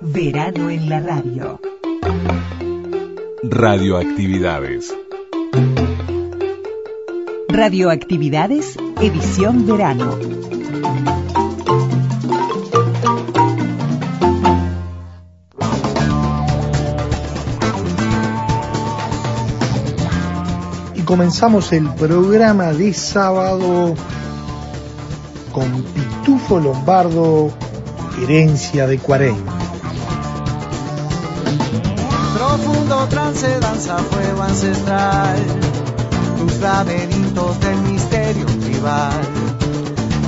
Verano en la radio. Radioactividades. Radioactividades, edición verano. Y comenzamos el programa de sábado con Pitufo Lombardo, herencia de 40. Trance danza fuego ancestral, tus laberintos del misterio tribal,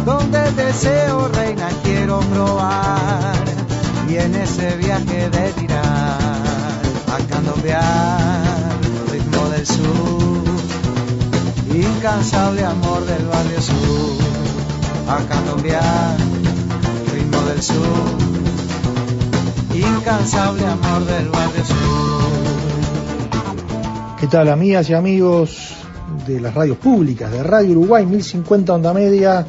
donde el deseo reina quiero probar, y en ese viaje de tirar, a cambiar el ritmo del sur, incansable amor del barrio sur, a cambiar el ritmo del sur incansable amor del barrio sur. ¿Qué tal amigas y amigos de las radios públicas, de Radio Uruguay 1050 onda media,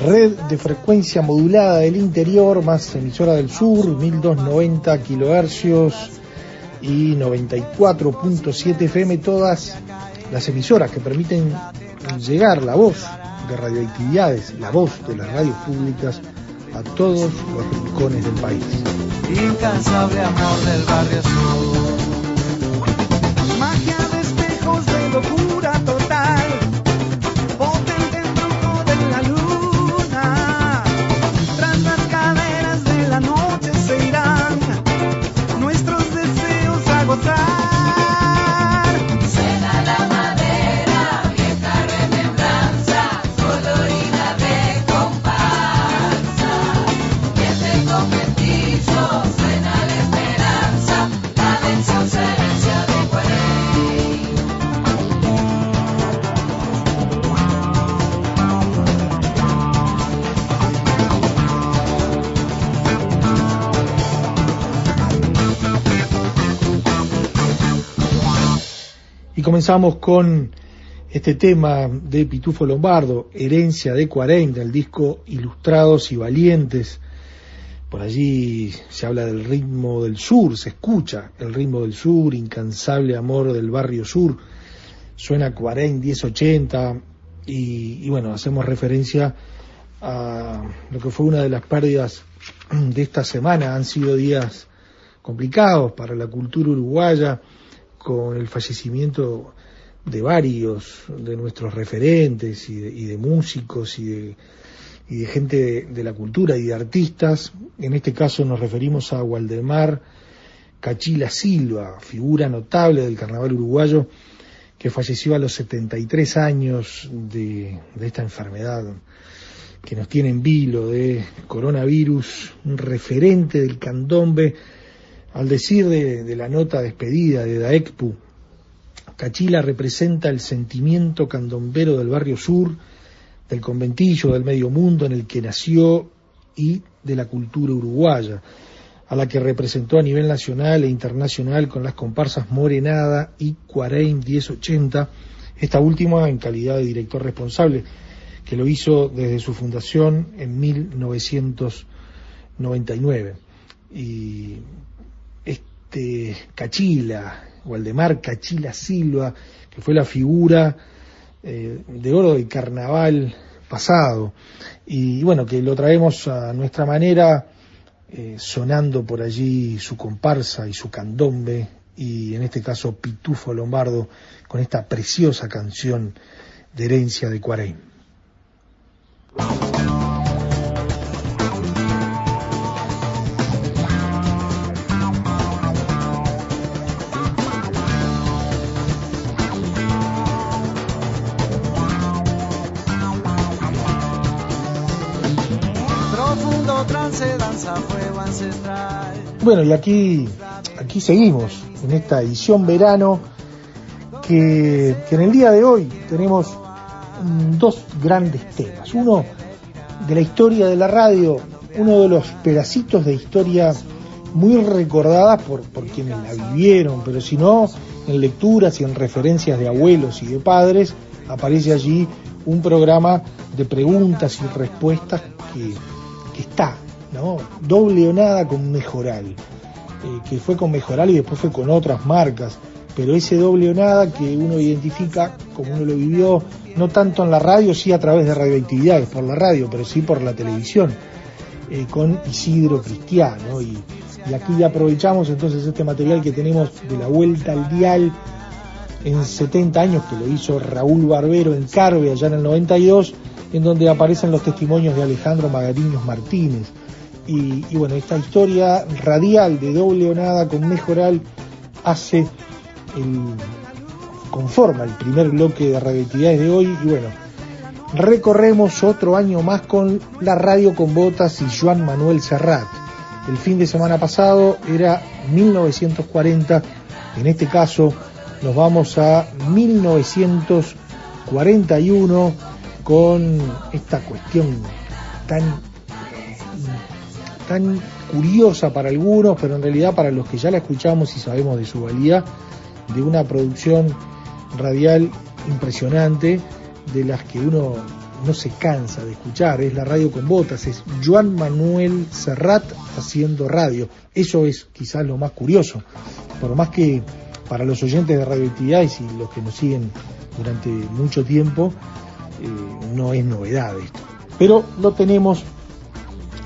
red de frecuencia modulada del interior, más emisora del sur, 1290 kilohercios y 94.7 FM, todas las emisoras que permiten llegar la voz de radioactividades, la voz de las radios públicas a todos los rincones del país. Incansable amor del barrio sur. Comenzamos con este tema de Pitufo Lombardo, Herencia de 40, el disco Ilustrados y Valientes. Por allí se habla del ritmo del sur, se escucha el ritmo del sur, incansable amor del barrio sur. Suena 40, 1080 y, y bueno, hacemos referencia a lo que fue una de las pérdidas de esta semana. Han sido días complicados para la cultura uruguaya con el fallecimiento de varios de nuestros referentes y de, músicos y de, y de gente de, la cultura y de artistas. En este caso nos referimos a Waldemar Cachila Silva, figura notable del carnaval uruguayo, que falleció a los 73 años de, de esta enfermedad que nos tiene en vilo de coronavirus, un referente del candombe, al decir de, de, la nota despedida de Daecpu, Cachila representa el sentimiento candombero del barrio sur, del conventillo, del medio mundo en el que nació y de la cultura uruguaya, a la que representó a nivel nacional e internacional con las comparsas Morenada y Cuareim 1080, esta última en calidad de director responsable, que lo hizo desde su fundación en 1999. Y este Cachila, Waldemar Cachila Silva, que fue la figura eh, de oro del carnaval pasado, y bueno, que lo traemos a nuestra manera, eh, sonando por allí su comparsa y su candombe, y en este caso Pitufo Lombardo, con esta preciosa canción de herencia de Cuareim. Bueno, y aquí, aquí seguimos en esta edición verano que, en el día de hoy tenemos dos grandes temas. Uno de la historia de la radio, uno de los pedacitos de historia muy recordadas por, quienes la vivieron, pero si no, en lecturas y en referencias de abuelos y de padres, aparece allí un programa de preguntas y respuestas que está ¿no? Doble o nada con Mejoral, eh, que fue con Mejoral y después fue con otras marcas, pero ese doble o nada que uno identifica como uno lo vivió, no tanto en la radio, sí a través de radioactividades, por la radio, pero sí por la televisión, eh, con Isidro Cristiano. Y, y aquí aprovechamos entonces este material que tenemos de la vuelta al dial en 70 años, que lo hizo Raúl Barbero en Carve allá en el 92, en donde aparecen los testimonios de Alejandro Magariños Martínez. Y, bueno, esta historia radial de doble o con Mejoral hace el, conforma el primer bloque de radioactividades de hoy y bueno, recorremos otro año más con la radio con botas y Joan Manuel Serrat. El fin de semana pasado era 1940, en este caso nos vamos a 1941 con esta cuestión tan tan curiosa para algunos, pero en realidad para los que ya la escuchamos y sabemos de su valía, de una producción radial impresionante, de las que uno no se cansa de escuchar, es la radio con botas, es Joan Manuel Serrat haciendo radio. Eso es quizás lo más curioso, por más que para los oyentes de radioactividades y los que nos siguen durante mucho tiempo, eh, no es novedad esto. Pero lo tenemos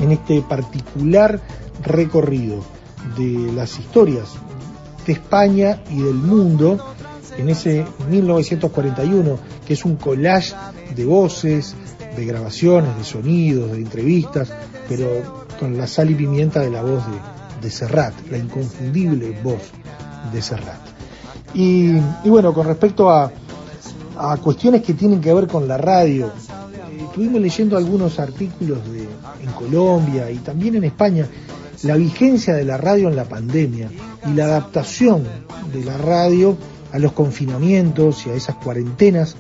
en este particular recorrido de las historias de España y del mundo en ese 1941, que es un collage de voces, de grabaciones, de sonidos, de entrevistas, pero con la sal y pimienta de la voz de, de Serrat, la inconfundible voz de Serrat. Y, y bueno, con respecto a, a, cuestiones que tienen que ver con la radio, estuvimos leyendo algunos artículos de, en Colombia y también en España, la vigencia de la radio en la pandemia y la adaptación de la radio a los confinamientos y a esas cuarentenas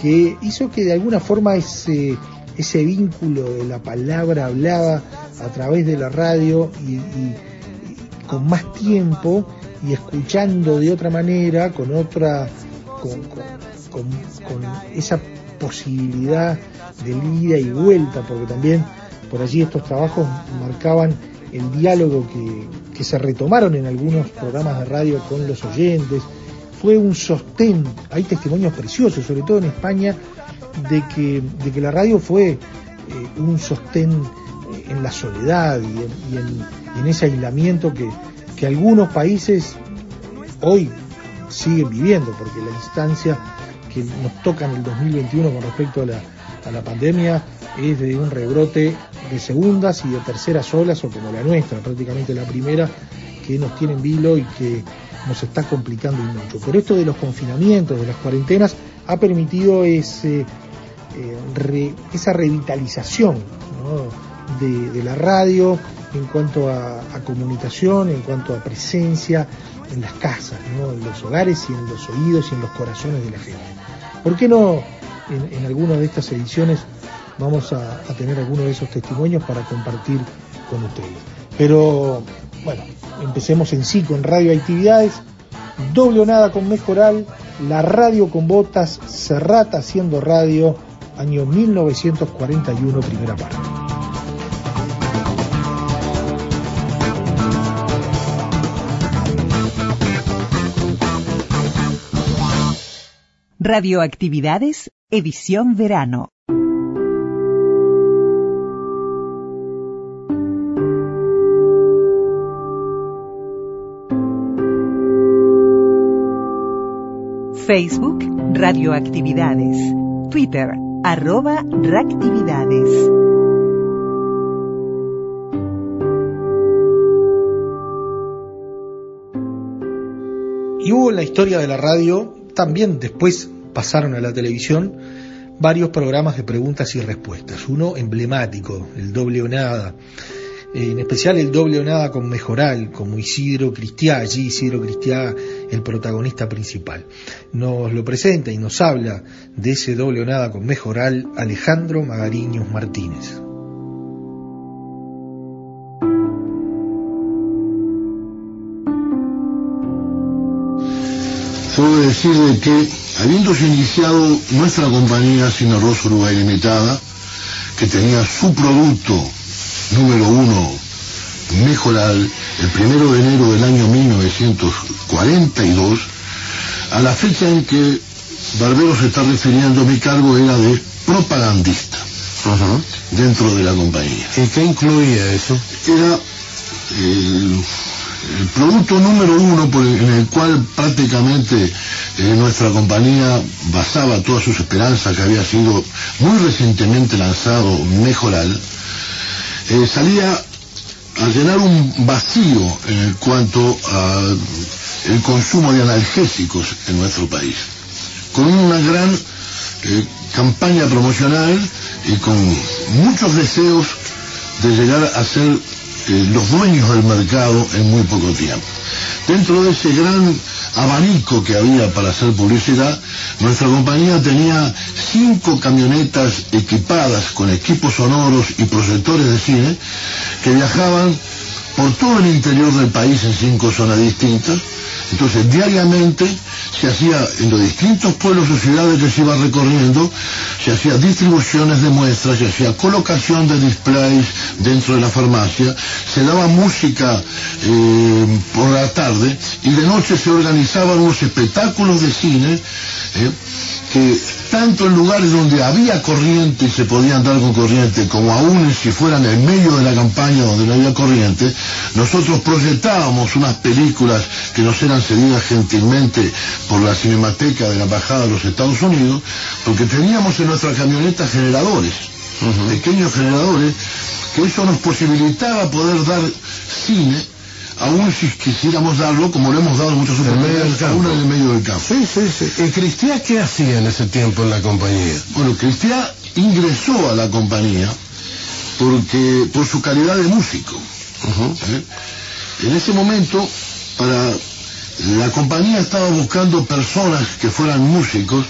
que hizo que de alguna forma ese, ese vínculo de la palabra hablada a través de la radio y, con más tiempo y escuchando de otra manera, con otra, con, esa posibilidad de ida y vuelta, porque también por allí estos trabajos marcaban el diálogo que, que se retomaron en algunos programas de radio con los oyentes, fue un sostén, hay testimonios preciosos, sobre todo en España, de que, de que la radio fue eh, un sostén en la soledad y en, en ese aislamiento que, que, algunos países hoy siguen viviendo, porque la instancia que nos toca en el 2021 con respecto a la, a la pandemia es de un rebrote de segundas y de terceras olas, o como la nuestra, prácticamente la primera, que nos tiene en vilo y que nos está complicando mucho. Pero esto de los confinamientos, de las cuarentenas, ha permitido ese, eh, esa revitalización de, de, la radio en cuanto a, a, comunicación, en cuanto a presencia en las casas, ¿no? en los hogares y en los oídos y en los corazones de la gente. ¿Por qué no en, alguna de estas ediciones vamos a, tener algunos de esos testimonios para compartir con ustedes? Pero bueno, empecemos en sí con radioactividades, doble o nada con Mejoral, la radio con botas, Serrata haciendo radio, año 1941, primera parte. Radioactividades, edición verano. Facebook Radioactividades. Twitter arroba reactividades. Y hubo en la historia de la radio, también después pasaron a la televisión, varios programas de preguntas y respuestas. Uno emblemático, el doble o nada en especial el doble o nada con Mejoral, como Isidro Cristiá, allí Isidro Cristiá, el protagonista principal. Nos lo presenta y nos habla de ese doble o nada con Mejoral Alejandro Magariños Martínez. Puedo decirle que, habiéndose iniciado nuestra compañía Sino Rosa Uruguay Limitada, que tenía su producto número uno Mejoral el primero de enero del año 1942, a la fecha en que Barbero se está refiriendo, mi cargo era de propagandista dentro de la compañía. ¿Y qué incluía eso? Era el, el producto número uno en el cual prácticamente eh, nuestra compañía basaba todas sus esperanzas, que había sido muy recientemente lanzado Mejoral, eh, salía a llenar un vacío en cuanto a el consumo de analgésicos en nuestro país, con una gran eh, campaña promocional y con muchos deseos de llegar a ser los dueños del mercado en muy poco tiempo. Dentro de ese gran abanico que había para hacer publicidad, nuestra compañía tenía cinco camionetas equipadas con equipos sonoros y proyectores de cine que viajaban por todo el interior del país en cinco zonas distintas. Entonces, diariamente se hacía en los distintos pueblos o ciudades que se iba recorriendo, se hacía distribuciones de muestras, se hacía colocación de displays dentro de la farmacia, se daba música eh, por la tarde y de noche se organizaban unos espectáculos de cine eh, que tanto en lugares donde había corriente y se podía andar con corriente, como aún si fueran en medio de la campaña donde no había corriente, nosotros proyectábamos unas películas que nos eran cedidas gentilmente por la Cinemateca de la Embajada de los Estados Unidos, porque teníamos en nuestra camioneta generadores, pequeños generadores, que eso nos posibilitaba poder dar cine, aún si quisiéramos darlo, como lo hemos dado muchos campo. aún en el medio del campo. Sí, sí, sí. ¿Y Cristian qué hacía en ese tiempo en la compañía? Bueno, Cristian ingresó a la compañía porque por su calidad de músico. ¿eh? En ese momento, para la compañía estaba buscando personas que fueran músicos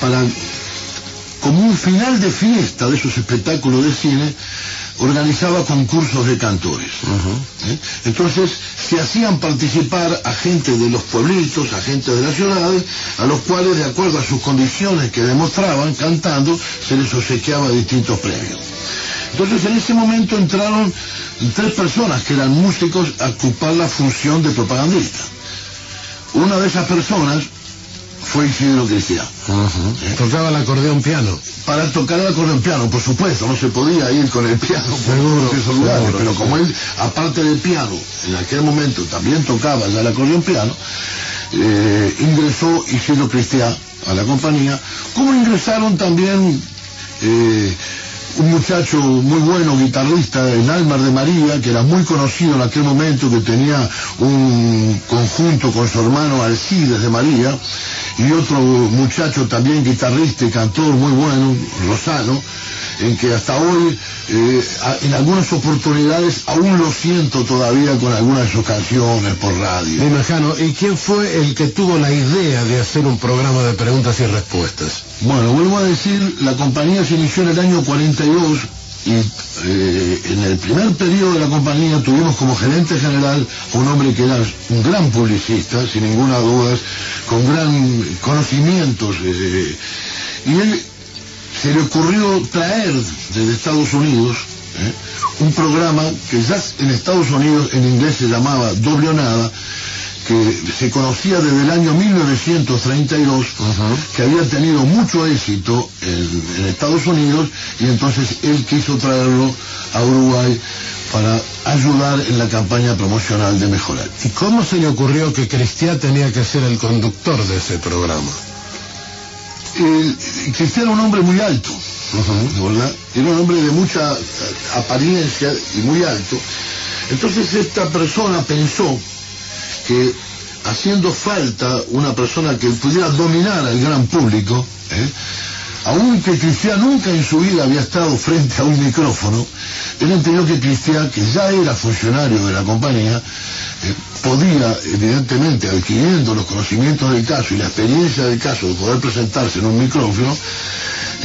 para, como un final de fiesta de esos espectáculos de cine, organizaba concursos de cantores. ¿eh? Entonces se hacían participar a gente de los pueblitos, a gente de las ciudades, a los cuales, de acuerdo a sus condiciones que demostraban cantando, se les obsequiaba distintos premios. Entonces en ese momento entraron tres personas que eran músicos a ocupar la función de propagandista. Una de esas personas fue Isidro Cristian. ¿eh? Tocaba el acordeón piano. para tocar el acordeón piano, por supuesto, no se podía ir con el piano por Seguro, esos lugares, seguro, pero sí. como él, aparte del piano, en aquel momento también tocaba ya el acordeón piano, eh, ingresó Isidro Cristian a la compañía, como ingresaron también eh, un muchacho muy bueno, guitarrista, en Almar de María, que era muy conocido en aquel momento, que tenía un conjunto con su hermano Alcides de María, y otro muchacho también guitarrista y cantor muy bueno, Rosano, en que hasta hoy, eh, en algunas oportunidades, aún lo siento todavía con algunas de sus canciones por radio. Dime, Jano, ¿y quién fue el que tuvo la idea de hacer un programa de preguntas y respuestas? Bueno, vuelvo a decir, la compañía se inició en el año 42 y eh, en el primer periodo de la compañía tuvimos como gerente general a un hombre que era un gran publicista, sin ninguna duda, con gran conocimientos. eh, y él se le ocurrió traer desde Estados Unidos eh, un programa que ya en Estados Unidos en inglés se llamaba Doble o Nada, que se conocía desde el año 1932, que había tenido mucho éxito en, en Estados Unidos y entonces él quiso traerlo a Uruguay para ayudar en la campaña promocional de Mejorar. ¿Y cómo se le ocurrió que Cristian tenía que ser el conductor de ese programa? Cristian era un hombre muy alto, ¿verdad? Era un hombre de mucha eh, apariencia y muy alto. Entonces esta persona pensó que haciendo falta una persona que pudiera dominar al gran público, ¿eh? aunque Cristian nunca en su vida había estado frente a un micrófono, él entendió que Cristian, que ya era funcionario de la compañía, eh, podía, evidentemente, adquiriendo los conocimientos del caso y la experiencia del caso de poder presentarse en un micrófono,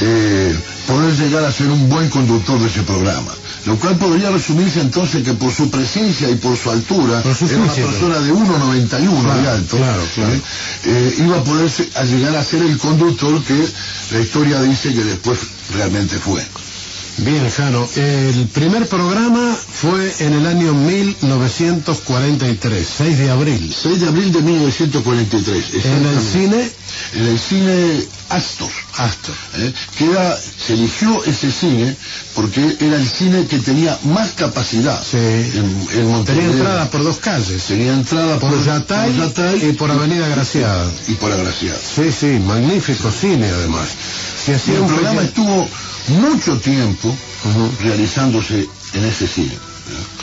eh, poder llegar a ser un buen conductor de ese programa. Lo cual podría resumirse entonces que por su presencia y por su altura, Por su era una persona de 1,91 de Claro, alto, claro, claro. ¿eh? Eh, iba a poder a llegar a ser el conductor que la historia dice que después realmente fue. Bien, Jano. El primer programa fue en el año 1943, 6 de abril. 6 de abril de 1943. En el cine En el cine Astor. Astor. ¿eh? que era, se eligió ese cine porque era el cine que tenía más capacidad Sí. en, en. Tenía entrada por dos calles. Tenía entrada Por Yatay y por Avenida Graciada. y por Agraciada. Sí, sí, magnífico cine además. Se hacía el un programa pequeño- estuvo mucho tiempo realizándose en ese cine.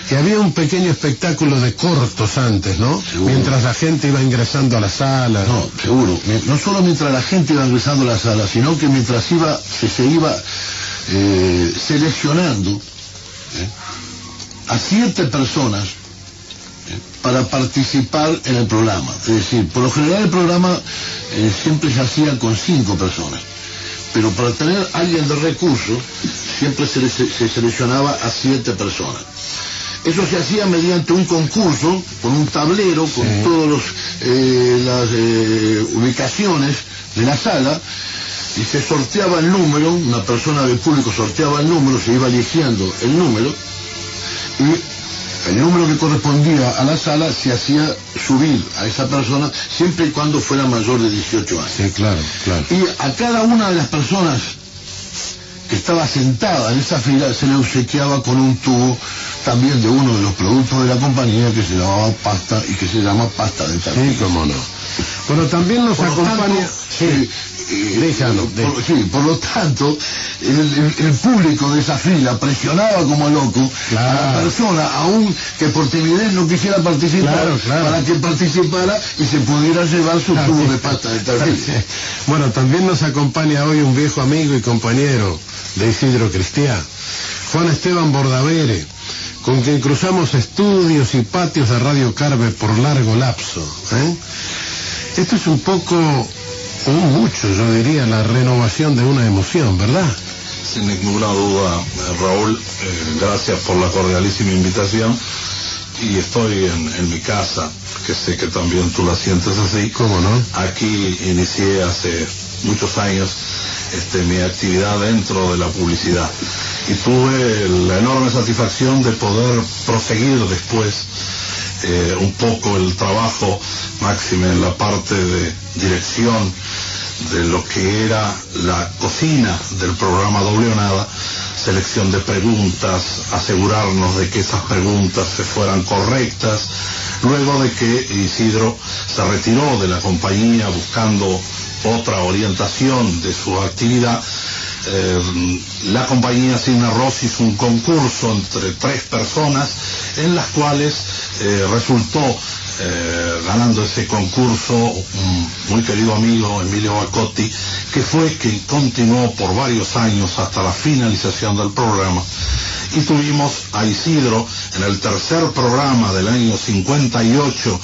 Que había un pequeño espectáculo de cortos antes, ¿no? Seguro. Mientras la gente iba ingresando a la sala. No, seguro. No solo mientras la gente iba ingresando a la sala, sino que mientras iba, se, se iba eh, seleccionando ¿eh? a siete personas ¿eh? para participar en el programa. Es decir, por lo general el programa siempre se hacía con cinco personas. Pero para tener alguien de recursos, siempre se, le- se- se seleccionaba a siete personas. Eso se hacía mediante un concurso, con un tablero, con Sí. todas las eh, ubicaciones de la sala, y se sorteaba el número, una persona del público sorteaba el número, se iba eligiendo el número, y el número que correspondía a la sala se hacía subir a esa persona siempre y cuando fuera mayor de 18 años. Sí, claro, claro. Y a cada una de las personas que estaba sentada en esa fila se le obsequiaba con un tubo también de uno de los productos de la compañía que se llamaba pasta y que se llama pasta de tarjeta. Sí, cómo no. Pero también nos Por acompaña... tanto, sí, eh, Déjalo, por- sí, por lo tanto, el, el- el público de esa fila presionaba como loco a la persona, aún que por timidez no quisiera participar, Claro, claro. para que participara y se pudiera llevar su tubo de pasta de tarjeta. Bueno, también nos acompaña hoy un viejo amigo y compañero de Isidro Cristiá, Juan Esteban Bordavere, con quien cruzamos estudios y patios de Radio Carve por largo lapso. ¿eh? Esto es un poco, o mucho, yo diría, la renovación de una emoción, ¿verdad? Sin ninguna duda, Raúl, eh, gracias por la cordialísima invitación y estoy en, en mi casa, que sé que también tú la sientes así. ¿Cómo no? Aquí inicié hace muchos años este, mi actividad dentro de la publicidad y tuve la enorme satisfacción de poder proseguir después eh, un poco el trabajo máxime en la parte de dirección de lo que era la cocina del programa Doble selección de preguntas, asegurarnos de que esas preguntas se fueran correctas, luego de que Isidro se retiró de la compañía buscando otra orientación de su actividad, eh, la compañía Signa Ross hizo un concurso entre tres personas en las cuales eh, resultó eh, ganando ese concurso un muy querido amigo Emilio Bacotti, que fue quien continuó por varios años hasta la finalización del programa. Y tuvimos a Isidro en el tercer programa del año 58,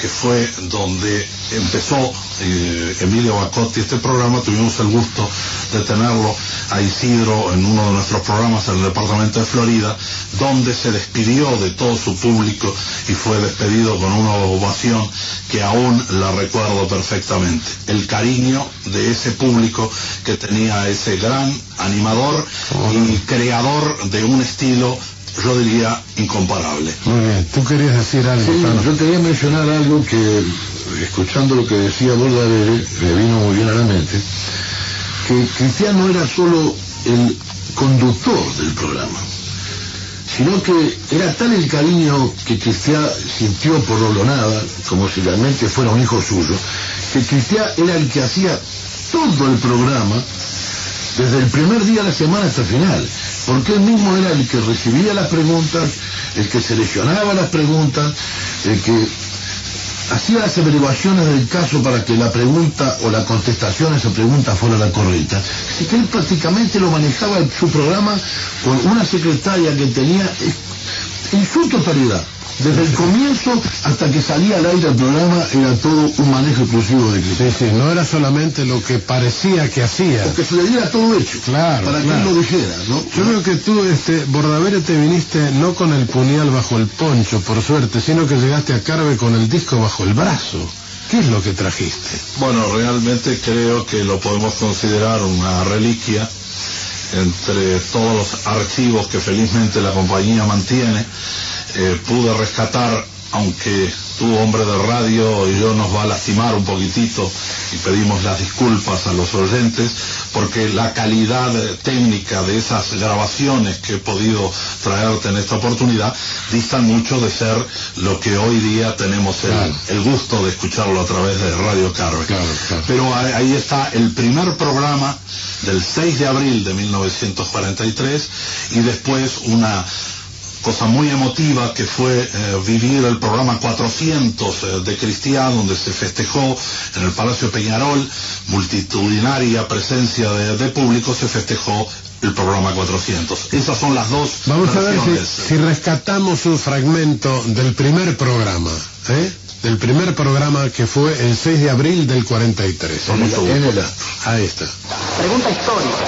que fue donde empezó eh, Emilio Bacotti este programa, tuvimos el gusto de tenerlo a Isidro en uno de nuestros programas en el departamento de Florida, donde se despidió de todo su público y fue despedido con una ovación que aún la recuerdo perfectamente. El cariño de ese público que tenía ese gran animador y creador de un estilo, yo diría, incomparable. Muy bien, tú querías decir algo, Sí, Tano? yo quería mencionar algo que, escuchando lo que decía Bordavere, me vino muy bien a la mente, que Cristian no era solo el conductor del programa, sino que era tal el cariño que Cristian sintió por Olonada, como si realmente fuera un hijo suyo, que Cristian era el que hacía todo el programa, desde el primer día de la semana hasta el final, porque él mismo era el que recibía las preguntas, el que seleccionaba las preguntas, el que hacía las averiguaciones del caso para que la pregunta o la contestación a esa pregunta fuera la correcta. Así que él prácticamente lo manejaba su programa con una secretaria que tenía en su totalidad. Desde el comienzo hasta que salía al aire el programa era todo un manejo exclusivo de Cristian. Sí, sí, no era solamente lo que parecía que hacía. O que se le diera todo hecho. Claro, Para que claro. él lo dijera, ¿no? Yo veo que tú, este, Bordavere, te viniste no con el puñal bajo el poncho, por suerte, sino que llegaste a Carve con el disco bajo el brazo. ¿Qué es lo que trajiste? Bueno, realmente creo que lo podemos considerar una reliquia entre todos los archivos que felizmente la compañía mantiene, eh, pude rescatar, aunque tu hombre de radio y yo nos va a lastimar un poquitito y pedimos las disculpas a los oyentes porque la calidad eh, técnica de esas grabaciones que he podido traerte en esta oportunidad distan mucho de ser lo que hoy día tenemos el, Claro. el gusto de escucharlo a través de Radio Carve. Claro, claro. Pero ahí está el primer programa del 6 de abril de 1943 y después una cosa muy emotiva que fue eh, vivir el programa 400 eh, de Cristian, donde se festejó en el Palacio Peñarol, multitudinaria presencia de, de público, se festejó el programa 400. Esas son las dos Vamos a ver si, si rescatamos un fragmento del primer programa, ¿eh? Del primer programa que fue el 6 de abril del 43. Con mucho gusto. En el- Ahí está. Pregunta histórica.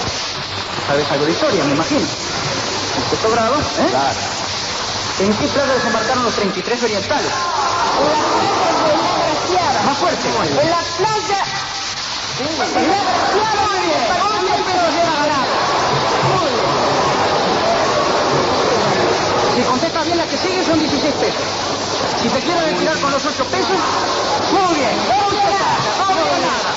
¿Sabes algo de historia, me imagino? ¿En sexto grado? ¿Eh? Claro. ¿En qué playa desembarcaron los 33 orientales? Más fuerte. En la playa. Muy bien. ¿Cuántos pesos lleva ganado? Si contesta bien la que sigue son 16 pesos. Si te quieres retirar con los 8 pesos, muy bien. Nada. No veo nada.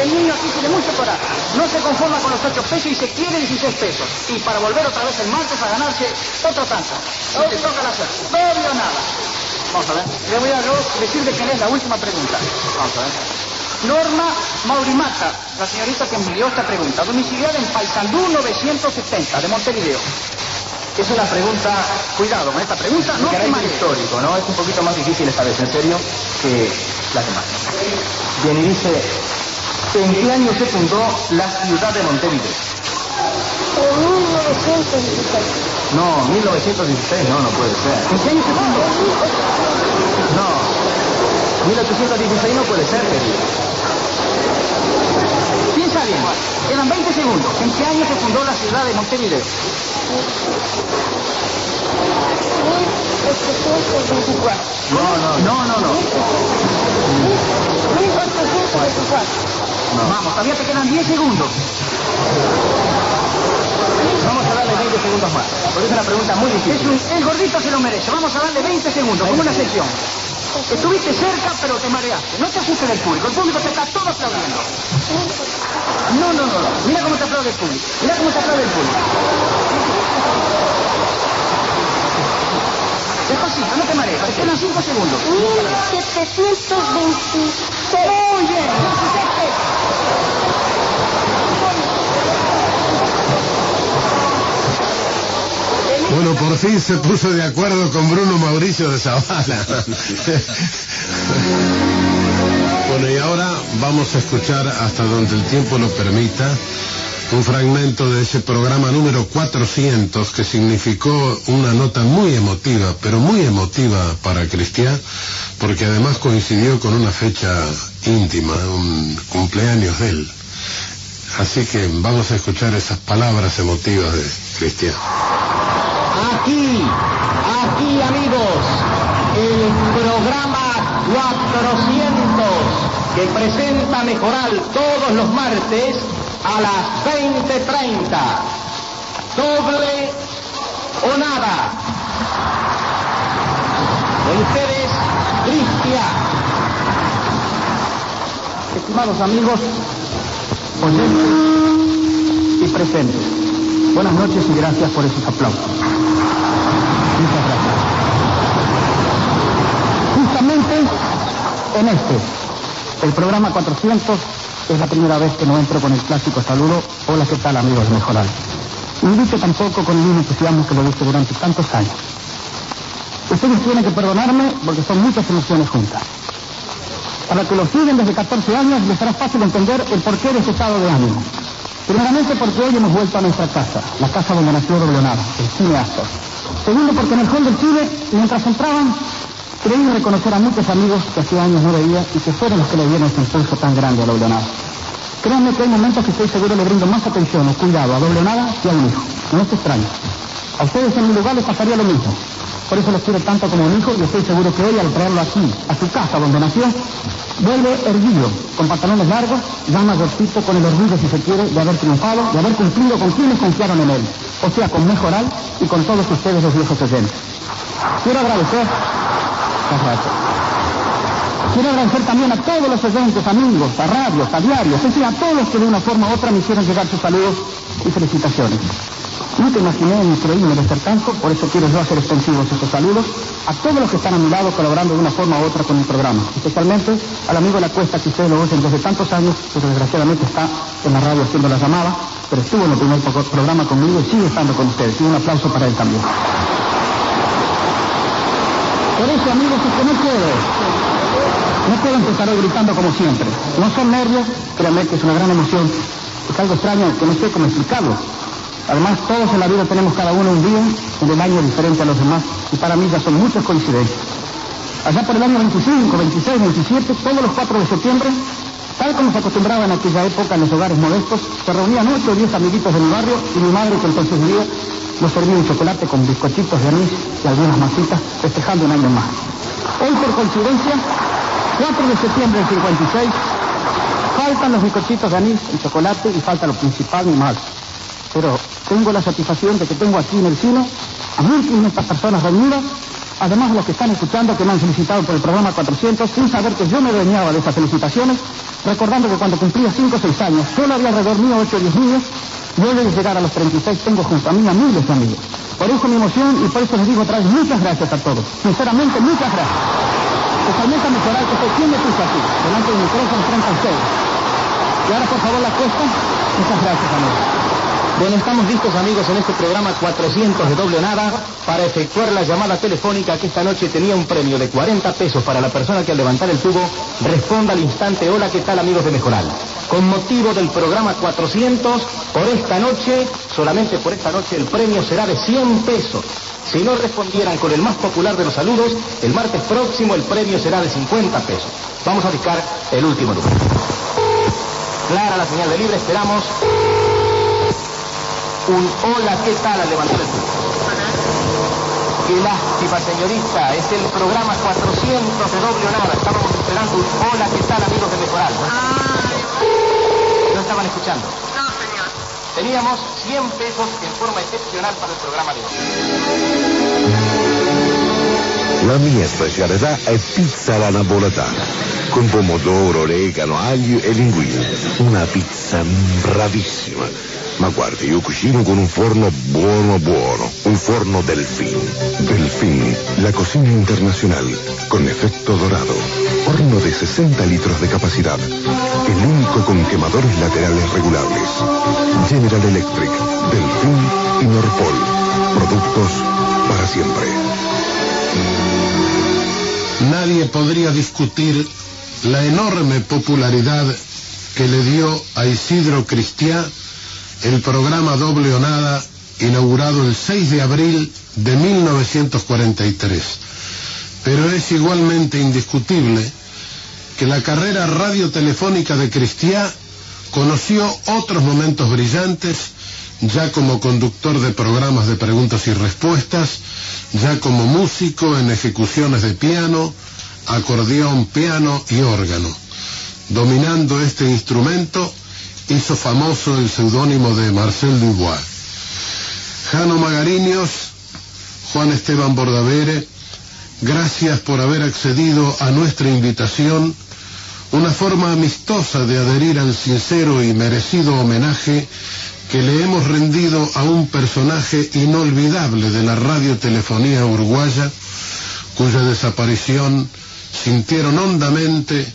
El niño aquí tiene mucho coraje. No se conforma con los 8 pesos y se quiere 16 pesos. Y para volver otra vez el martes a ganarse otra tanta. Si te toca la suerte. No veo nada. Vamos a ver. Le voy a yo decir de quién es la última pregunta. Vamos a ver. Norma Maurimata, la señorita que envió esta pregunta, domiciliada en Paysandú 970 de Montevideo. Es una pregunta, cuidado con esta pregunta, no marees. histórico, ¿no? Es un poquito más difícil esta vez, en serio, que las demás. Bien, y dice, ¿en qué año se fundó la ciudad de Montevideo? En 1916. No, 1916, no, no puede ser. ¿En qué año se fundó? No, 1816 no puede ser, querido. Piensa bien, quedan 20 segundos. ¿En qué año se fundó la ciudad de Montevideo? 1824. No, no, no, no, no. 1824. Vamos, todavía te quedan 10 segundos. Vamos a darle 20 segundos más, porque es una pregunta muy difícil. el gordito se lo merece. Vamos a darle 20 segundos, como una sección. Estuviste cerca, pero te mareaste. No te asustes del público. El público te está todo aplaudiendo. No, no, no. Mira cómo te aplaude el público. Mira cómo te aplaude el público. Despacito, no te marees. Te quedan 5 segundos. 1726. Muy bien. 17. Bueno, por fin se puso de acuerdo con Bruno Mauricio de Zavala. bueno, y ahora vamos a escuchar hasta donde el tiempo lo permita un fragmento de ese programa número 400 que significó una nota muy emotiva, pero muy emotiva para Cristian, porque además coincidió con una fecha íntima, un cumpleaños de él. Así que vamos a escuchar esas palabras emotivas de Cristian. Aquí, aquí amigos, el programa 400 que presenta Mejoral todos los martes a las 20.30. Doble o nada. Con ustedes, Cristian. Estimados amigos, oyentes y presentes, buenas noches y gracias por esos aplausos. Muchas gracias. Justamente en este, el programa 400, es la primera vez que no entro con el clásico saludo. Hola, ¿qué tal, amigos? Y no dicho tampoco con el mismo entusiasmo que lo hice durante tantos años. Ustedes tienen que perdonarme porque son muchas emociones juntas. Para que lo siguen desde 14 años les será fácil entender el porqué de este estado de ánimo. Primeramente porque hoy hemos vuelto a nuestra casa, la casa donde nació Doblonada, el cine Astor. Segundo porque en el hall del cine, mientras entraban, creí reconocer a muchos amigos que hacía años no veía y que fueron los que le dieron ese impulso tan grande a Doblonada. Créanme que hay momentos que estoy seguro le brindo más atención o cuidado a Doblonada que a un hijo. No es extraño. A ustedes en mi lugar les pasaría lo mismo. Por eso lo quiero tanto como un hijo y estoy seguro que hoy al traerlo aquí, a su casa donde nació, vuelve erguido, con pantalones largos, ya mayorcito con el orgullo, si se quiere, de haber triunfado, de haber cumplido con quienes confiaron en él, o sea, con Mejoral y con todos ustedes los viejos oyentes. Quiero agradecer. Quiero agradecer también a todos los oyentes, amigos, a radios, a diarios, es decir, a todos los que de una forma u otra me hicieron llegar sus saludos y felicitaciones. Nunca imaginé ni creí merecer tanto, por eso quiero yo hacer extensivos estos saludos a todos los que están a mi lado colaborando de una forma u otra con el programa, especialmente al amigo de la cuesta que ustedes lo oyen desde tantos años, que desgraciadamente está en la radio haciendo la llamada, pero estuvo en el primer pro- programa conmigo y sigue estando con ustedes. Y un aplauso para él también. Por eso, amigos, es que no puedo, no puedo empezar hoy gritando como siempre. No son nervios, créanme que es una gran emoción. Es algo extraño que no sé cómo explicarlo. Además, todos en la vida tenemos cada uno un día en el año diferente a los demás y para mí ya son muchas coincidencias. Allá por el año 25, 26, 27, todos los 4 de septiembre, tal como se acostumbraba en aquella época en los hogares modestos, se reunían 8 o 10 amiguitos de mi barrio y mi madre, que entonces vivía, nos servía un chocolate con bizcochitos de anís y algunas masitas, festejando un año más. Hoy, por coincidencia, 4 de septiembre del 56, faltan los bizcochitos de anís, el chocolate y falta lo principal, mi madre. Pero tengo la satisfacción de que tengo aquí en el cine a 1.500 personas reunidas, además de los que están escuchando que me han felicitado por el programa 400, sin saber que yo me dueñaba de esas felicitaciones, recordando que cuando cumplía 5 o 6 años, solo había alrededor mío 8 o 10 niños, y hoy de llegar a los 36 tengo junto a mí a miles de amigos. Por eso mi emoción y por eso les digo otra vez muchas gracias a todos. Sinceramente, muchas gracias. Especialmente a mejorar que fue quien me puso aquí, delante del micrófono frente a ustedes. Y ahora, por favor, la cuesta. Muchas gracias, amigos. Bueno, estamos listos amigos en este programa 400 de doble nada para efectuar la llamada telefónica que esta noche tenía un premio de 40 pesos para la persona que al levantar el tubo responda al instante hola, ¿qué tal amigos de Mejoral? Con motivo del programa 400, por esta noche, solamente por esta noche el premio será de 100 pesos. Si no respondieran con el más popular de los saludos, el martes próximo el premio será de 50 pesos. Vamos a buscar el último número. Clara la señal de libre, esperamos un hola, ¿qué tal al levantar el? Qué lástima, señorita, es el programa 400 de doble o nada. Estábamos esperando un hola, ¿qué tal, amigos de Mejoral? ¿No estaban escuchando? No, señor. Teníamos 100 pesos en forma excepcional para el programa de hoy. La mia specialità è pizza alla napoletana, con pomodoro, oregano, aglio e linguine. Una pizza bravissima. Ma guardi, io cucino con un forno buono buono, un forno Delfín. Delfín, la cocina internacional, con efecto dorado. Horno de 60 litros de capacidad. El único con quemadores laterales regulables. General Electric, Delfín y Norpol. Productos para siempre. Nadie podría discutir la enorme popularidad que le dio a Isidro Cristiá el programa Doble o Nada inaugurado el 6 de abril de 1943. Pero es igualmente indiscutible que la carrera radiotelefónica de Cristiá conoció otros momentos brillantes ya como conductor de programas de preguntas y respuestas, ya como músico en ejecuciones de piano, acordeón, piano y órgano. Dominando este instrumento, hizo famoso el seudónimo de Marcel Dubois. Jano Magariños, Juan Esteban Bordavere, gracias por haber accedido a nuestra invitación, una forma amistosa de adherir al sincero y merecido homenaje que le hemos rendido a un personaje inolvidable de la radiotelefonía uruguaya, cuya desaparición sintieron hondamente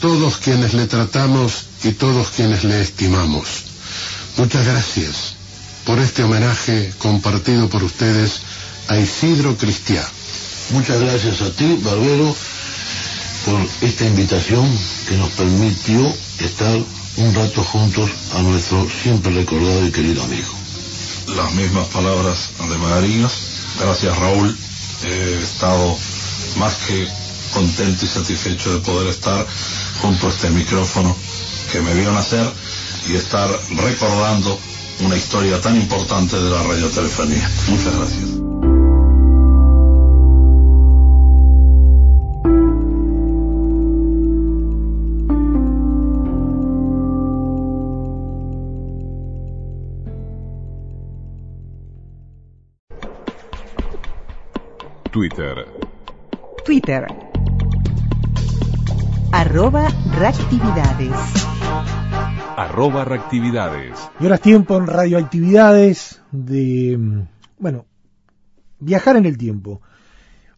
todos quienes le tratamos y todos quienes le estimamos. Muchas gracias por este homenaje compartido por ustedes a Isidro Cristiá. Muchas gracias a ti, Barbero, por esta invitación que nos permitió estar un rato juntos a nuestro siempre recordado y querido amigo. Las mismas palabras de Magariños. Gracias Raúl. He estado más que contento y satisfecho de poder estar junto a este micrófono que me vio nacer y estar recordando una historia tan importante de la radiotelefonía. Muchas gracias. Twitter. Twitter Arroba reactividades. Arroba reactividades. Y ahora es tiempo en radioactividades de, mm, bueno, viajar en el tiempo.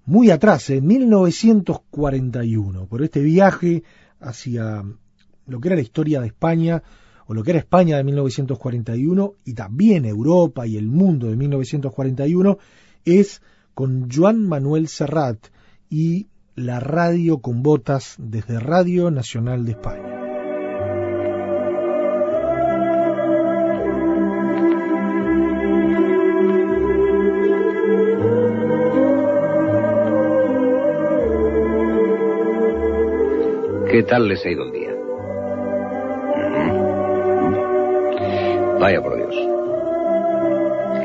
Muy atrás, en 1941, por este viaje hacia lo que era la historia de España, o lo que era España de 1941, y también Europa y el mundo de 1941, es con Joan Manuel Serrat y la radio con botas desde Radio Nacional de España. ¿Qué tal les ha ido el día? Vaya por Dios.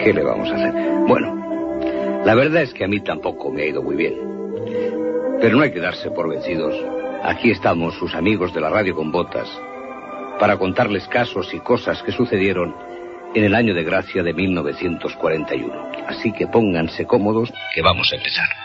¿Qué le vamos a hacer? Bueno, la verdad es que a mí tampoco me ha ido muy bien. Pero no hay que darse por vencidos. Aquí estamos, sus amigos de la radio con botas, para contarles casos y cosas que sucedieron en el año de gracia de 1941. Así que pónganse cómodos, que vamos a empezar.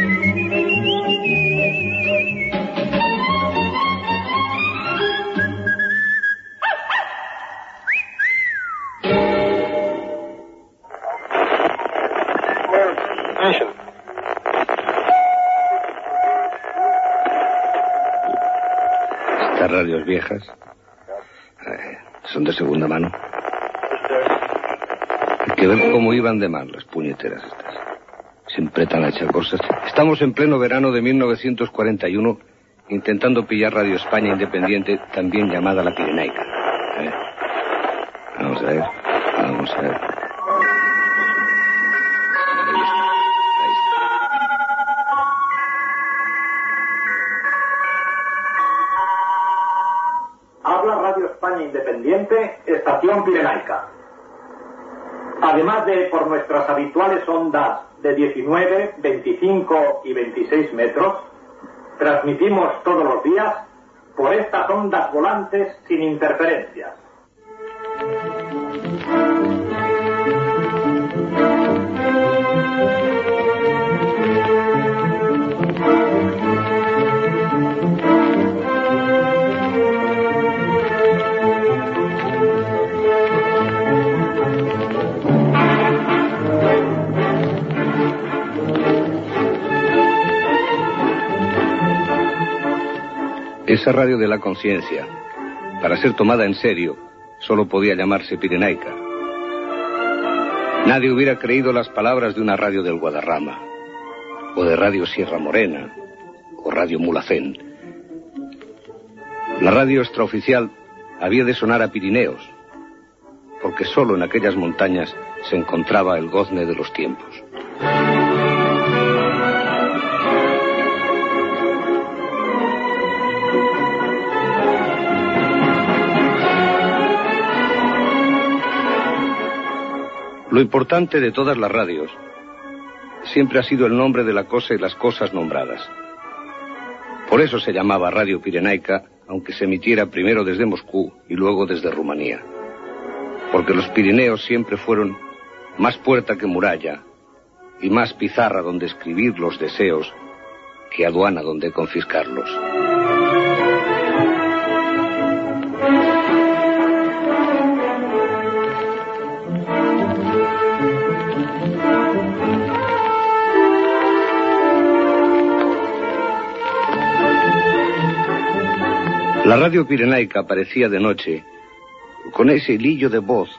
Viejas eh, son de segunda mano. Hay que ver cómo iban de mal las puñeteras estas. Siempre tan achacosas. Estamos en pleno verano de 1941 intentando pillar Radio España Independiente, también llamada La Pirenaica. Eh, Vamos a ver, vamos a ver. Independiente, Estación Pirenaica. Además de por nuestras habituales ondas de 19, 25 y 26 metros, transmitimos todos los días por estas ondas volantes sin interferencias. Esa radio de la conciencia, para ser tomada en serio, solo podía llamarse Pirenaica. Nadie hubiera creído las palabras de una radio del Guadarrama, o de Radio Sierra Morena, o Radio Mulacén. La radio extraoficial había de sonar a Pirineos, porque solo en aquellas montañas se encontraba el gozne de los tiempos. Lo importante de todas las radios siempre ha sido el nombre de la cosa y las cosas nombradas. Por eso se llamaba Radio Pirenaica, aunque se emitiera primero desde Moscú y luego desde Rumanía. Porque los Pirineos siempre fueron más puerta que muralla y más pizarra donde escribir los deseos que aduana donde confiscarlos. La radio pirenaica aparecía de noche con ese hilillo de voz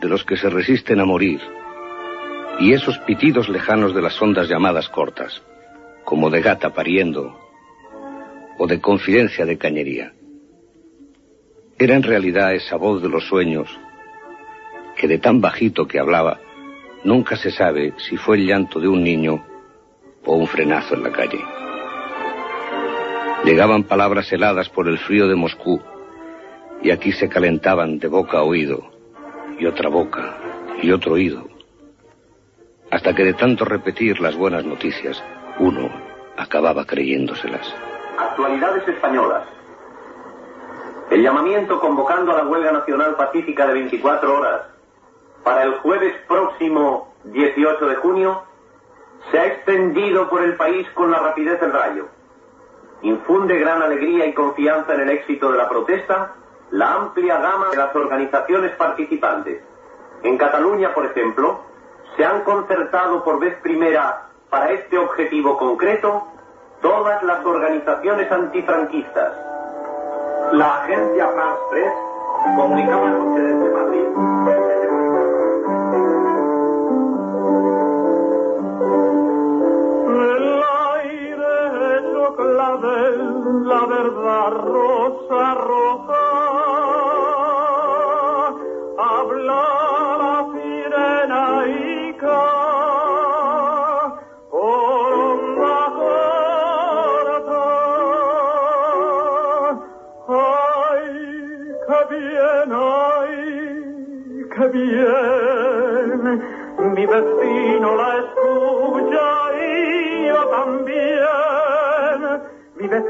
de los que se resisten a morir, y esos pitidos lejanos de las ondas llamadas cortas, como de gata pariendo o de confidencia de cañería. Era en realidad esa voz de los sueños que de tan bajito que hablaba, nunca se sabe si fue el llanto de un niño o un frenazo en la calle. Llegaban palabras heladas por el frío de Moscú y aquí se calentaban de boca a oído y otra boca y otro oído, hasta que de tanto repetir las buenas noticias, uno acababa creyéndoselas. Actualidades españolas. El llamamiento convocando a la huelga nacional pacífica de 24 horas para el jueves próximo 18 de junio se ha extendido por el país con la rapidez del rayo. Infunde gran alegría y confianza en el éxito de la protesta la amplia gama de las organizaciones participantes. En Cataluña, por ejemplo, se han concertado por vez primera para este objetivo concreto todas las organizaciones antifranquistas. La agencia France Press comunicaba anoche desde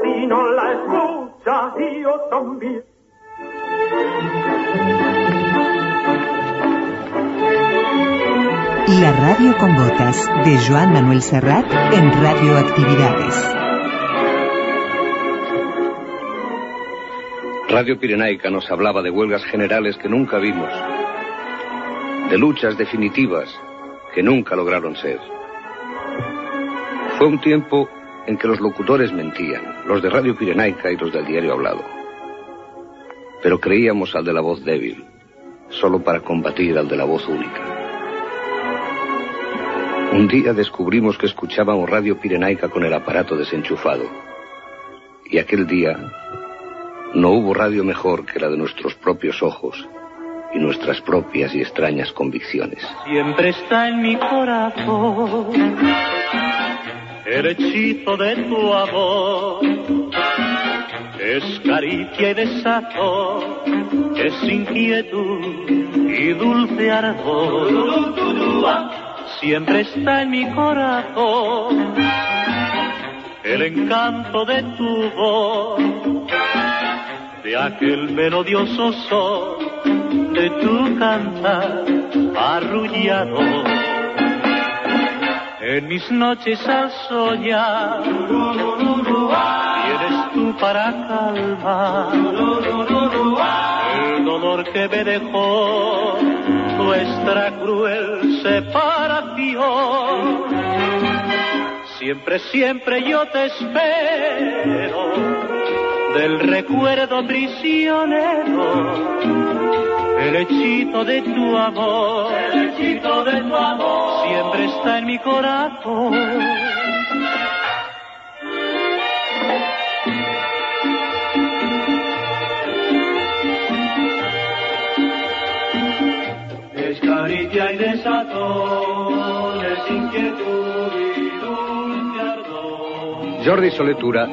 vecino la escucha y yo también. La radio con botas de Joan Manuel Serrat en Radioactividades. Radio Pirenaica nos hablaba de huelgas generales que nunca vimos, de luchas definitivas que nunca lograron ser. Fue un tiempo en que los locutores mentían, los de Radio Pirenaica y los del diario hablado. Pero creíamos al de la voz débil, solo para combatir al de la voz única. Un día descubrimos que escuchábamos Radio Pirenaica con el aparato desenchufado. Y aquel día no hubo radio mejor que la de nuestros propios ojos y nuestras propias y extrañas convicciones. Siempre está en mi corazón el hechizo de tu amor. Es caricia y desato, es inquietud y dulce ardor. Siempre está en mi corazón el encanto de tu voz, de aquel melodioso son de tu cantar arrullado. En mis noches al soñar, vienes tú para calmar el dolor que me dejó nuestra cruel separación. Siempre, siempre yo te espero del recuerdo prisionero, el hechizo de tu amor, el hechizo de tu amor, siempre está en mi corazón. Es caricia y desatón, es inquietud y dulce ardor. Jordi Soletura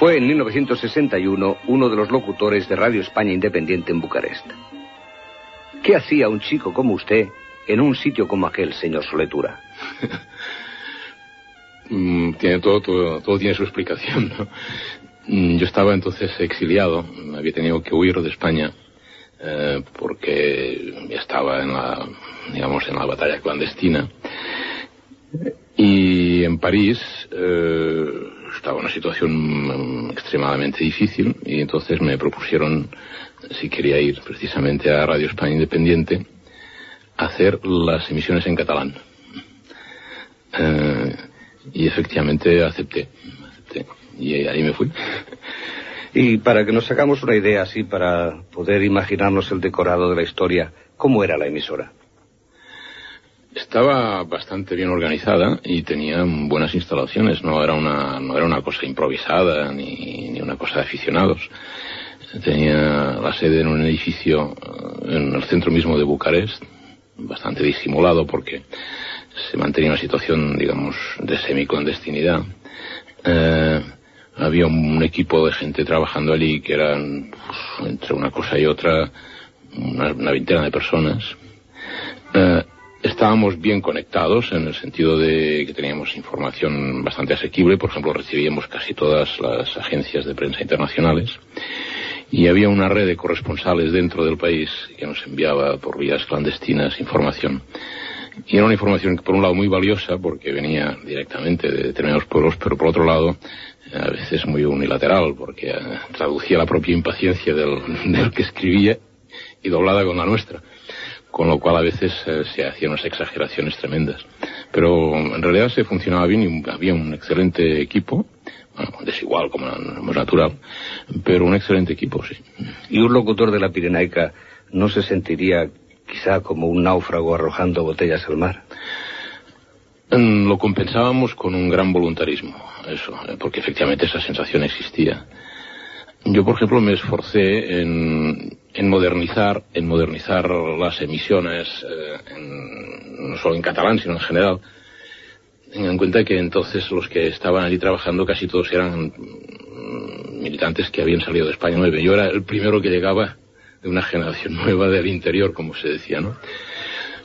fue en 1961 uno de los locutores de Radio España Independiente en Bucarest. ¿Qué hacía un chico como usted en un sitio como aquel, señor Soletura? Mm, tiene todo, todo, todo tiene su explicación. ¿no? Mm, Yo estaba entonces exiliado, había tenido que huir de España eh, porque estaba en la, digamos, en la batalla clandestina. Y en París eh, una situación mm, extremadamente difícil y entonces me propusieron si quería ir precisamente a Radio España Independiente hacer las emisiones en catalán. Eh, y efectivamente acepté. Y ahí me fui. Y para que nos hagamos una idea así, para poder imaginarnos el decorado de la historia, ¿cómo era la emisora? Estaba bastante bien organizada y tenía buenas instalaciones. No era una, no era una cosa improvisada ni, ni una cosa de aficionados. Tenía la sede en un edificio eh, en el centro mismo de Bucarest, bastante disimulado porque se mantenía una situación, digamos, de semiclandestinidad. Eh, había un equipo de gente trabajando allí que eran, pues, entre una cosa y otra, una, una veintena de personas. Eh, estábamos bien conectados en el sentido de que teníamos información bastante asequible. Por ejemplo, recibíamos casi todas las agencias de prensa internacionales. Y había una red de corresponsales dentro del país que nos enviaba por vías clandestinas información. Y era una información que por un lado muy valiosa porque venía directamente de determinados pueblos, pero por otro lado a veces muy unilateral porque eh, traducía la propia impaciencia del, del que escribía y doblada con la nuestra con lo cual a veces eh, se hacían unas exageraciones tremendas. Pero en realidad se funcionaba bien y había un excelente equipo, bueno, desigual como es natural, pero un excelente equipo, sí. ¿Y un locutor de la Pirenaica no se sentiría quizá como un náufrago arrojando botellas al mar? Mm, Lo compensábamos con un gran voluntarismo, eso, eh, porque efectivamente esa sensación existía. Yo, por ejemplo, me esforcé en, en modernizar, en modernizar las emisiones, eh, en- no solo en catalán, sino en general. Tengan en cuenta que entonces los que estaban allí trabajando casi todos eran mm, militantes que habían salido de España 9. Yo era el primero que llegaba de una generación nueva del interior, como se decía, ¿no?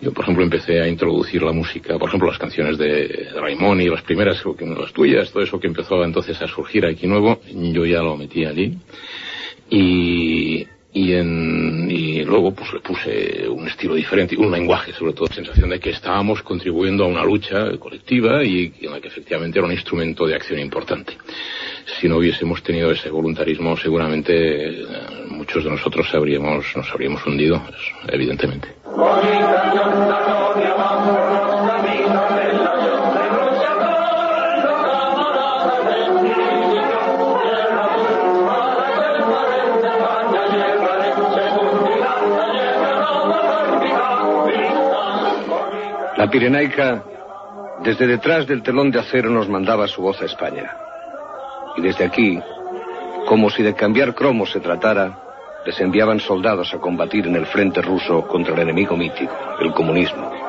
Yo, por ejemplo, empecé a introducir la música, por ejemplo, las canciones de Raimoni, las primeras, las tuyas, todo eso que empezó entonces a surgir aquí nuevo, yo ya lo metí allí. Y, y, en, y luego pues le puse un estilo diferente, un lenguaje sobre todo, sensación de que estábamos contribuyendo a una lucha colectiva y en la que efectivamente era un instrumento de acción importante. Si no hubiésemos tenido ese voluntarismo, seguramente eh, muchos de nosotros habríamos, nos habríamos hundido, evidentemente. La Pirenaica, desde detrás del telón de acero, nos mandaba su voz a España. Y desde aquí, como si de cambiar cromos se tratara, les enviaban soldados a combatir en el frente ruso contra el enemigo mítico, el comunismo.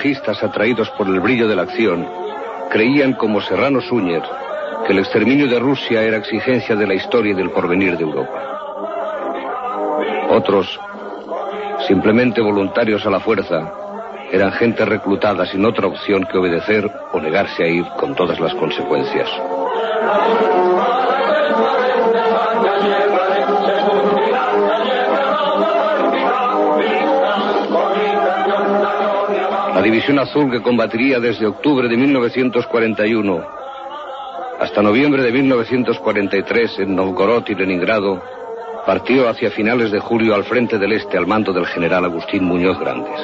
Falangistas atraídos por el brillo de la acción, creían como Serrano Súñer que el exterminio de Rusia era exigencia de la historia y del porvenir de Europa. Otros, simplemente voluntarios a la fuerza, eran gente reclutada sin otra opción que obedecer o negarse a ir con todas las consecuencias. La División Azul que combatiría desde octubre de 1941 hasta noviembre de 1943 en Novgorod y Leningrado partió hacia finales de julio al frente del este al mando del general Agustín Muñoz Grandes.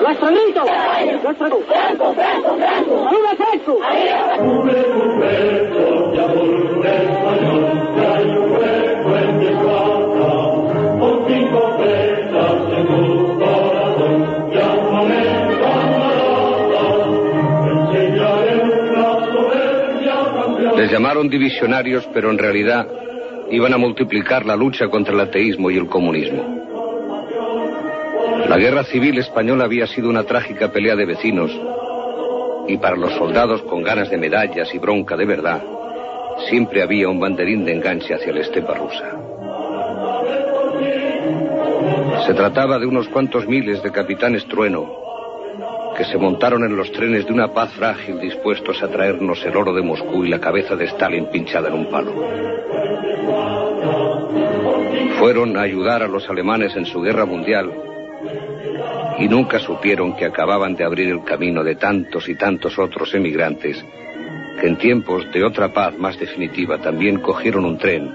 ¡Nuestro grito! ¡Nuestro! ¡Franco, Franco, Franco! ¡Viva Franco! Les llamaron divisionarios, pero en realidad iban a multiplicar la lucha contra el ateísmo y el comunismo. La guerra civil española había sido una trágica pelea de vecinos, Y para los soldados con ganas de medallas y bronca de verdad, siempre había un banderín de enganche hacia la estepa rusa. Se trataba de unos cuantos miles de capitanes trueno que se montaron en los trenes de una paz frágil dispuestos a traernos el oro de Moscú y la cabeza de Stalin pinchada en un palo. Fueron a ayudar a los alemanes en su guerra mundial y nunca supieron que acababan de abrir el camino de tantos y tantos otros emigrantes que en tiempos de otra paz más definitiva también cogieron un tren,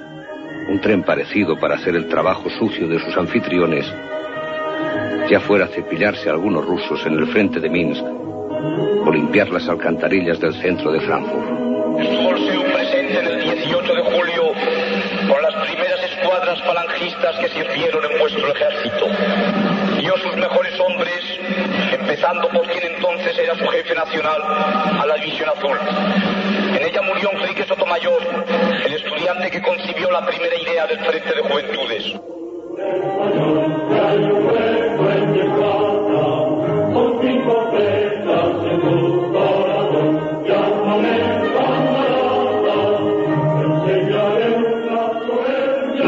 un tren parecido para hacer el trabajo sucio de sus anfitriones, ya fuera cepillarse a algunos rusos en el frente de Minsk o limpiar las alcantarillas del centro de Frankfurt. Estuvo presente en el 18 de julio con las primeras escuadras falangistas que sirvieron en vuestro ejército. Dio sus mejores hombres, empezando por quien entonces era su jefe nacional, a la División Azul. En ella murió Enrique Sotomayor, el estudiante que concibió la primera idea del Frente de Juventudes. La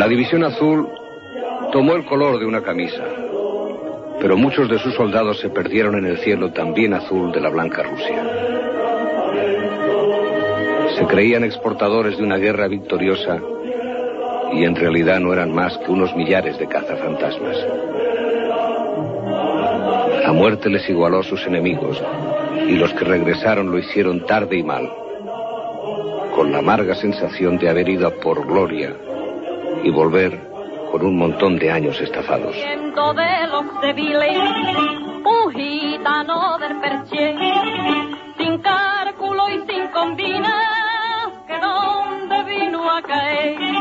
División Azul tomó el color de una camisa, pero muchos de sus soldados se perdieron en el cielo también azul de la blanca Rusia. Se creían exportadores de una guerra victoriosa y en realidad no eran más que unos millares de cazafantasmas. La muerte les igualó a sus enemigos y los que regresaron lo hicieron tarde y mal, con la amarga sensación de haber ido a por gloria y volver con un montón de años estafados. Y sin combina, que vino a caer.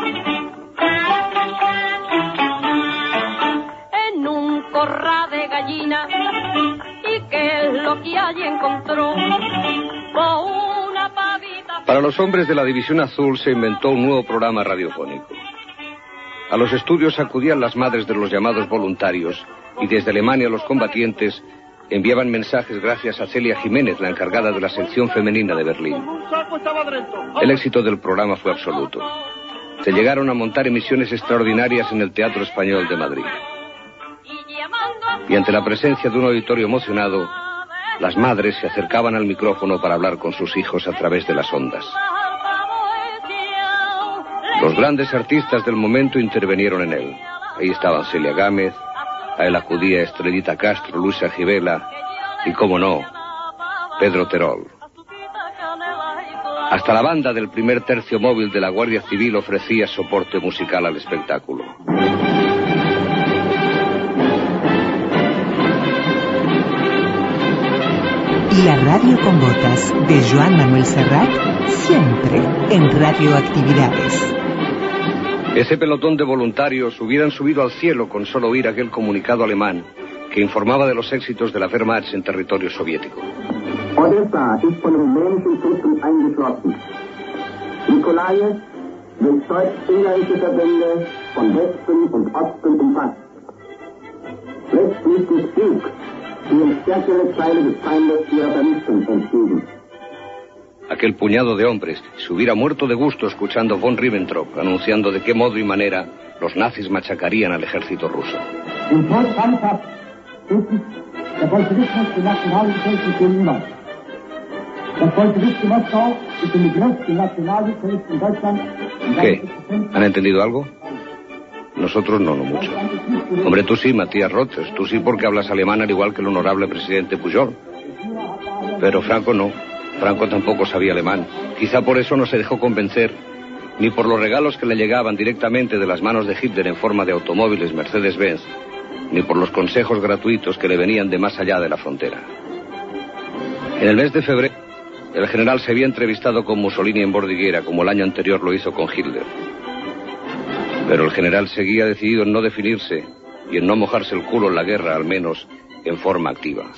Para los hombres de la División Azul se inventó un nuevo programa radiofónico. A los estudios acudían las madres de los llamados voluntarios y desde Alemania los combatientes enviaban mensajes gracias a Celia Jiménez, la encargada de la sección femenina de Berlín. El éxito del programa fue absoluto. Se llegaron a montar emisiones extraordinarias en el Teatro Español de Madrid. Y ante la presencia de un auditorio emocionado, las madres se acercaban al micrófono para hablar con sus hijos a través de las ondas. Los grandes artistas del momento intervinieron en él. Ahí estaban Celia Gámez, a él acudía Estrellita Castro, Luisa Gibela y, como no, Pedro Terol. Hasta la banda del primer tercio móvil de la Guardia Civil ofrecía soporte musical al espectáculo. Y la radio con botas de Joan Manuel Serrat, siempre en radioactividades. Ese pelotón de voluntarios hubieran subido al cielo con solo oír aquel comunicado alemán que informaba de los éxitos de la Wehrmacht en territorio soviético. Odessa ist von rumänischen Truppen eingeschlossen. Nikolaev durch deutsch-ungarische Verbände von Westen und Osten umfasst. Letztlich ist Krieg, Aquel puñado de hombres se hubiera muerto de gusto escuchando von Ribbentrop anunciando de qué modo y manera los nazis machacarían al ejército ruso. ¿Qué? ¿Han entendido algo? Nosotros no, no mucho. Hombre, tú sí, Matías Rotes, tú sí porque hablas alemán al igual que el honorable presidente Pujol. Pero Franco no. Franco tampoco sabía alemán. Quizá por eso no se dejó convencer ni por los regalos que le llegaban directamente de las manos de Hitler en forma de automóviles Mercedes-Benz, ni por los consejos gratuitos que le venían de más allá de la frontera. En el mes de febrero, el general se había entrevistado con Mussolini en Bordiguera, como el año anterior lo hizo con Hitler. Pero el general seguía decidido en no definirse y en no mojarse el culo en la guerra, al menos en forma activa.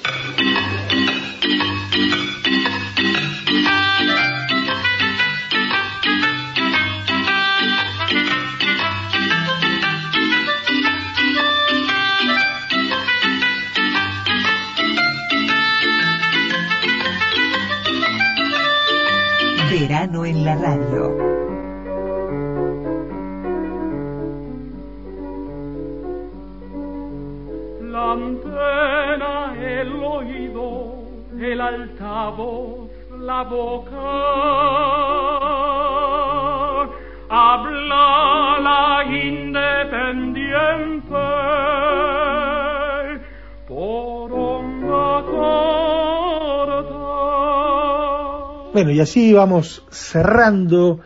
Bueno, y así vamos cerrando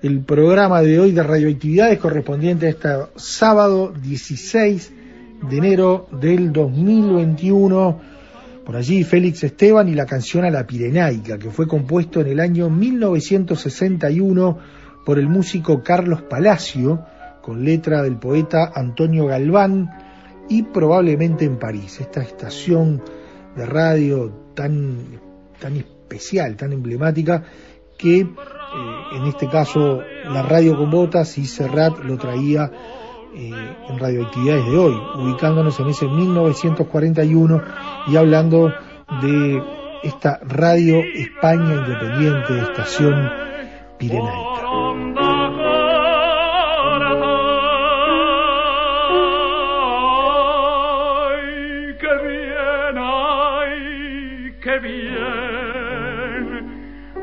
el programa de hoy de radioactividades correspondiente a este sábado 16 de enero del 2021. Por allí Félix Esteban y la canción a la Pirenaica, que fue compuesto en el año 1961 por el músico Carlos Palacio, con letra del poeta Antonio Galván, y probablemente en París, esta estación de radio tan, tan especial, tan emblemática, que eh, en este caso la radio con botas y Serrat lo traía eh, en radioactividades de hoy, ubicándonos en ese 1941 y hablando de esta radio España independiente de estación Pirenaica.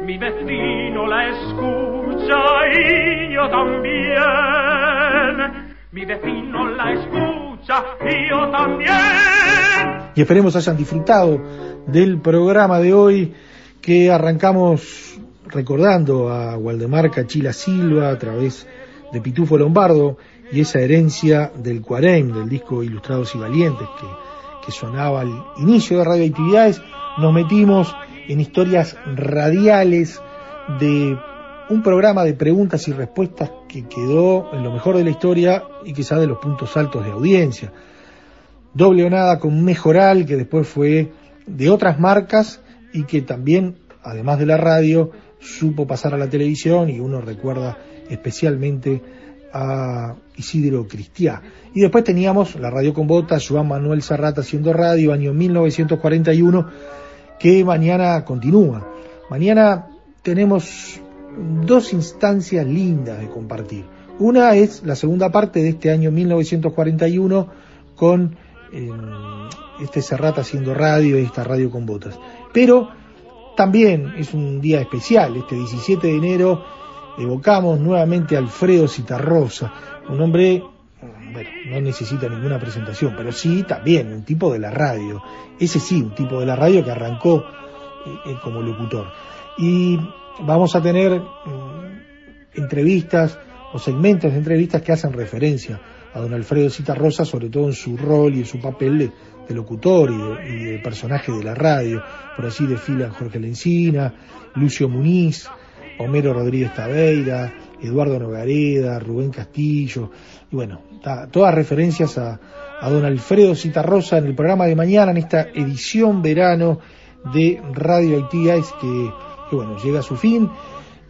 Mi vecino la escucha y yo también. Mi vecino la escucha y yo también. y esperemos hayan disfrutado del programa de hoy que arrancamos recordando a Waldemar Cachila Silva a través de Pitufo Lombardo y esa herencia del Cuarem, del disco Ilustrados y Valientes que, que sonaba al inicio de radioactividades, nos metimos en historias radiales de un programa de preguntas y respuestas que quedó en lo mejor de la historia y quizá de los puntos altos de audiencia doble o nada con Mejoral, que después fue de otras marcas y que también, además de la radio, supo pasar a la televisión y uno recuerda especialmente a Isidro Cristiá. Y después teníamos la radio con botas, Joan Manuel Serrata haciendo radio, año 1941, que mañana continúa. Mañana tenemos dos instancias lindas de compartir. Una es la segunda parte de este año 1941 con eh, este Serrata haciendo radio y esta radio con botas. Pero también es un día especial, este 17 de enero evocamos nuevamente a Alfredo Citarrosa, un hombre, bueno, no necesita ninguna presentación, pero sí también un tipo de la radio, ese sí, un tipo de la radio que arrancó eh, eh, como locutor. Y vamos a tener mm, entrevistas o segmentos de entrevistas que hacen referencia a don Alfredo Citarrosa, sobre todo en su rol y en su papel de, locutor y de, y de personaje de la radio. Por allí desfilan Jorge Lencina, Lucio Muniz, Homero Rodríguez Tabeira, Eduardo Nogareda, Rubén Castillo, y bueno, todas referencias a, don Alfredo Citarrosa en el programa de mañana, en esta edición verano de Radio Actividades que, que bueno, llega a su fin.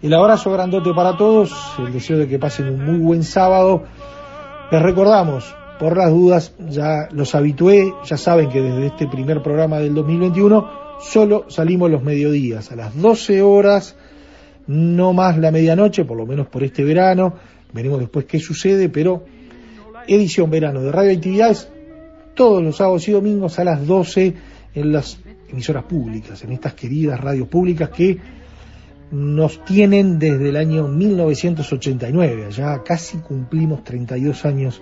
El abrazo grandote para todos, el deseo de que pasen un muy buen sábado. Les recordamos, por las dudas, ya los habitué, ya saben que desde este primer programa del 2021 solo salimos los mediodías, a las 12 horas, no más la medianoche, por lo menos por este verano, veremos después qué sucede, pero edición verano de Radio Actividades todos los sábados y domingos a las 12 en las emisoras públicas, en estas queridas radios públicas que nos tienen desde el año 1989, ya casi cumplimos 32 años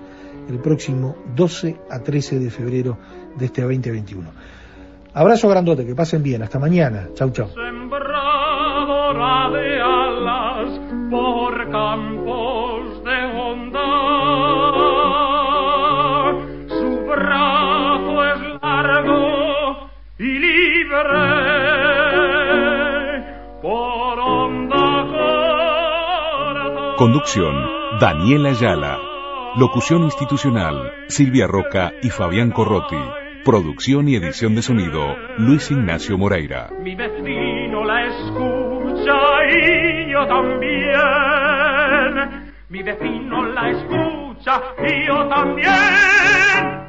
el próximo 12 a 13 de febrero de este 2021. Abrazo grandote, que pasen bien, hasta mañana, chau chau. Sembradora de alas por campos de onda. Su brazo es largo y libre por onda corta. Conducción, Daniela Ayala. Locución institucional, Silvia Roca y Fabián Corrotti. Producción y edición de sonido, Luis Ignacio Moreira. Mi yo también. Mi vecino la escucha y yo también.